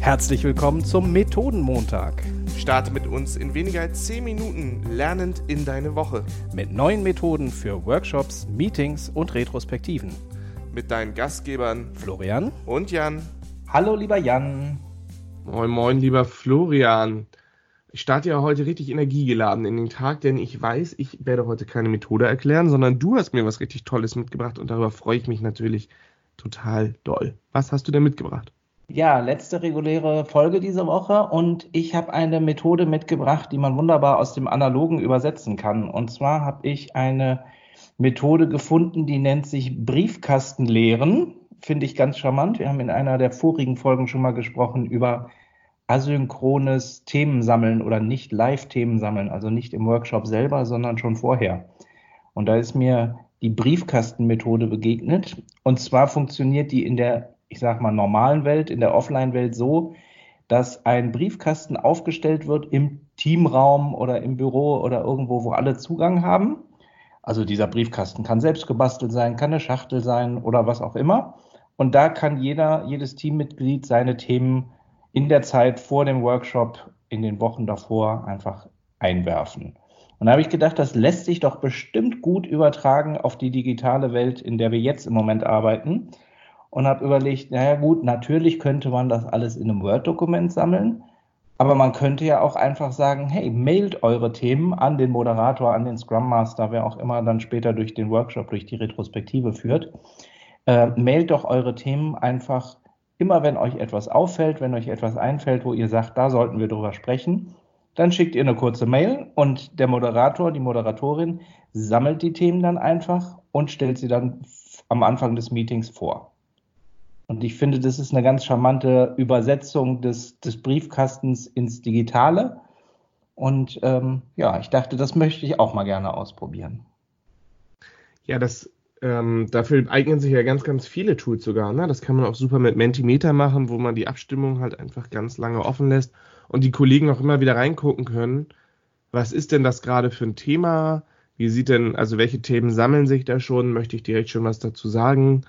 Herzlich willkommen zum Methodenmontag. Starte mit uns in weniger als 10 Minuten lernend in deine Woche. Mit neuen Methoden für Workshops, Meetings und Retrospektiven. Mit deinen Gastgebern Florian und Jan. Hallo, lieber Jan. Moin, moin, lieber Florian. Ich starte ja heute richtig energiegeladen in den Tag, denn ich weiß, ich werde heute keine Methode erklären, sondern du hast mir was richtig Tolles mitgebracht und darüber freue ich mich natürlich total doll. Was hast du denn mitgebracht? Ja, letzte reguläre Folge diese Woche und ich habe eine Methode mitgebracht, die man wunderbar aus dem Analogen übersetzen kann. Und zwar habe ich eine Methode gefunden, die nennt sich Briefkastenlehren. Finde ich ganz charmant. Wir haben in einer der vorigen Folgen schon mal gesprochen über asynchrones Themensammeln oder nicht Live-Themensammeln, also nicht im Workshop selber, sondern schon vorher. Und da ist mir die Briefkastenmethode begegnet. Und zwar funktioniert die in der ich sag mal, normalen Welt, in der Offline-Welt so, dass ein Briefkasten aufgestellt wird im Teamraum oder im Büro oder irgendwo, wo alle Zugang haben. Also dieser Briefkasten kann selbst gebastelt sein, kann eine Schachtel sein oder was auch immer. Und da kann jeder, jedes Teammitglied seine Themen in der Zeit vor dem Workshop, in den Wochen davor einfach einwerfen. Und da habe ich gedacht, das lässt sich doch bestimmt gut übertragen auf die digitale Welt, in der wir jetzt im Moment arbeiten und habe überlegt, naja gut, natürlich könnte man das alles in einem Word-Dokument sammeln, aber man könnte ja auch einfach sagen, hey, mailt eure Themen an den Moderator, an den Scrum Master, wer auch immer dann später durch den Workshop, durch die Retrospektive führt. Äh, mailt doch eure Themen einfach immer, wenn euch etwas auffällt, wenn euch etwas einfällt, wo ihr sagt, da sollten wir drüber sprechen. Dann schickt ihr eine kurze Mail und der Moderator, die Moderatorin sammelt die Themen dann einfach und stellt sie dann am Anfang des Meetings vor. Und ich finde, das ist eine ganz charmante Übersetzung des, des Briefkastens ins Digitale. Und ähm, ja, ich dachte, das möchte ich auch mal gerne ausprobieren. Ja, das ähm, dafür eignen sich ja ganz, ganz viele Tools sogar. Ne? Das kann man auch super mit Mentimeter machen, wo man die Abstimmung halt einfach ganz lange offen lässt und die Kollegen auch immer wieder reingucken können. Was ist denn das gerade für ein Thema? Wie sieht denn, also welche Themen sammeln sich da schon? Möchte ich direkt schon was dazu sagen?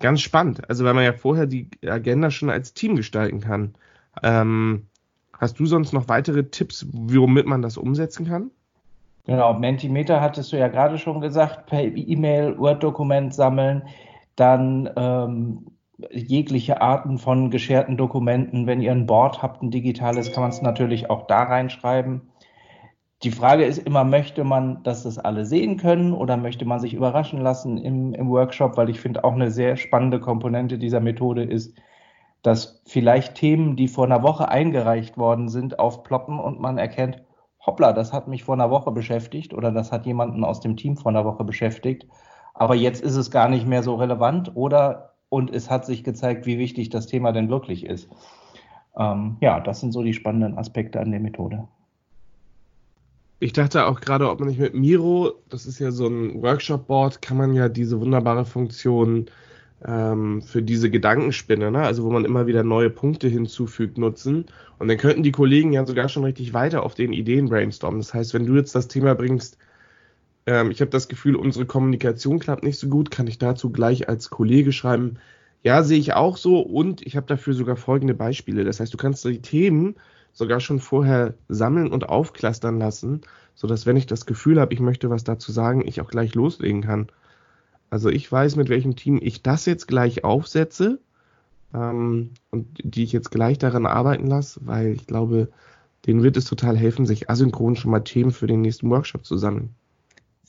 Ganz spannend. Also weil man ja vorher die Agenda schon als Team gestalten kann. Ähm, hast du sonst noch weitere Tipps, womit man das umsetzen kann? Genau, Mentimeter hattest du ja gerade schon gesagt, per E-Mail, Word-Dokument sammeln, dann ähm, jegliche Arten von gescherten Dokumenten. Wenn ihr ein Board habt, ein digitales, kann man es natürlich auch da reinschreiben. Die Frage ist immer, möchte man, dass das alle sehen können oder möchte man sich überraschen lassen im, im Workshop? Weil ich finde auch eine sehr spannende Komponente dieser Methode ist, dass vielleicht Themen, die vor einer Woche eingereicht worden sind, aufploppen und man erkennt, hoppla, das hat mich vor einer Woche beschäftigt oder das hat jemanden aus dem Team vor einer Woche beschäftigt. Aber jetzt ist es gar nicht mehr so relevant oder und es hat sich gezeigt, wie wichtig das Thema denn wirklich ist. Ähm, ja, das sind so die spannenden Aspekte an der Methode. Ich dachte auch gerade, ob man nicht mit Miro, das ist ja so ein Workshop-Board, kann man ja diese wunderbare Funktion ähm, für diese Gedankenspinne, ne? also wo man immer wieder neue Punkte hinzufügt, nutzen. Und dann könnten die Kollegen ja sogar schon richtig weiter auf den Ideen brainstormen. Das heißt, wenn du jetzt das Thema bringst, ähm, ich habe das Gefühl, unsere Kommunikation klappt nicht so gut, kann ich dazu gleich als Kollege schreiben, ja, sehe ich auch so und ich habe dafür sogar folgende Beispiele. Das heißt, du kannst die Themen sogar schon vorher sammeln und aufklastern lassen, sodass, wenn ich das Gefühl habe, ich möchte was dazu sagen, ich auch gleich loslegen kann. Also ich weiß, mit welchem Team ich das jetzt gleich aufsetze ähm, und die ich jetzt gleich daran arbeiten lasse, weil ich glaube, denen wird es total helfen, sich asynchron schon mal Themen für den nächsten Workshop zu sammeln.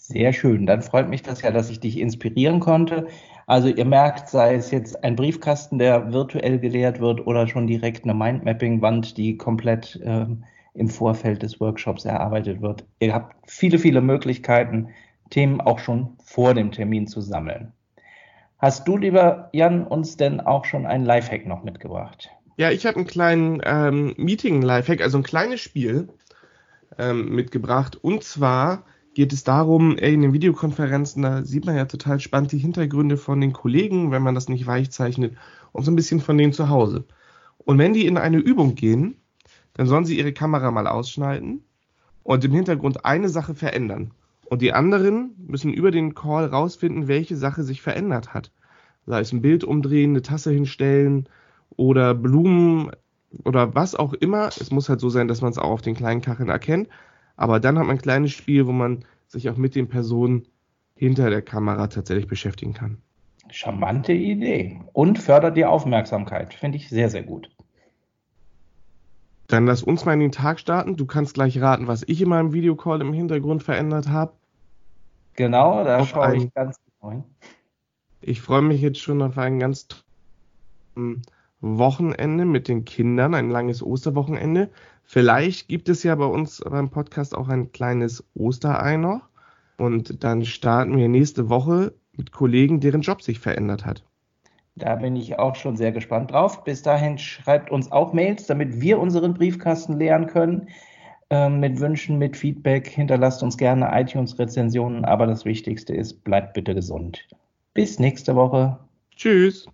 Sehr schön. Dann freut mich das ja, dass ich dich inspirieren konnte. Also ihr merkt, sei es jetzt ein Briefkasten, der virtuell geleert wird oder schon direkt eine Mindmapping-Wand, die komplett äh, im Vorfeld des Workshops erarbeitet wird. Ihr habt viele, viele Möglichkeiten, Themen auch schon vor dem Termin zu sammeln. Hast du, lieber Jan, uns denn auch schon einen Lifehack noch mitgebracht? Ja, ich habe einen kleinen ähm, Meeting-Lifehack, also ein kleines Spiel ähm, mitgebracht. Und zwar geht es darum, in den Videokonferenzen, da sieht man ja total spannend die Hintergründe von den Kollegen, wenn man das nicht weich zeichnet, und so ein bisschen von denen zu Hause. Und wenn die in eine Übung gehen, dann sollen sie ihre Kamera mal ausschneiden und im Hintergrund eine Sache verändern. Und die anderen müssen über den Call rausfinden, welche Sache sich verändert hat. Sei es ein Bild umdrehen, eine Tasse hinstellen oder Blumen oder was auch immer. Es muss halt so sein, dass man es auch auf den kleinen Kacheln erkennt. Aber dann hat man ein kleines Spiel, wo man sich auch mit den Personen hinter der Kamera tatsächlich beschäftigen kann. Charmante Idee. Und fördert die Aufmerksamkeit. Finde ich sehr, sehr gut. Dann lass uns mal in den Tag starten. Du kannst gleich raten, was ich in meinem Videocall im Hintergrund verändert habe. Genau, da auf schaue ich ganz genau hin. Ich freue mich jetzt schon auf ein ganz Wochenende mit den Kindern, ein langes Osterwochenende. Vielleicht gibt es ja bei uns beim Podcast auch ein kleines Osterei noch. Und dann starten wir nächste Woche mit Kollegen, deren Job sich verändert hat. Da bin ich auch schon sehr gespannt drauf. Bis dahin schreibt uns auch Mails, damit wir unseren Briefkasten leeren können. Ähm, mit Wünschen, mit Feedback. Hinterlasst uns gerne iTunes-Rezensionen. Aber das Wichtigste ist, bleibt bitte gesund. Bis nächste Woche. Tschüss.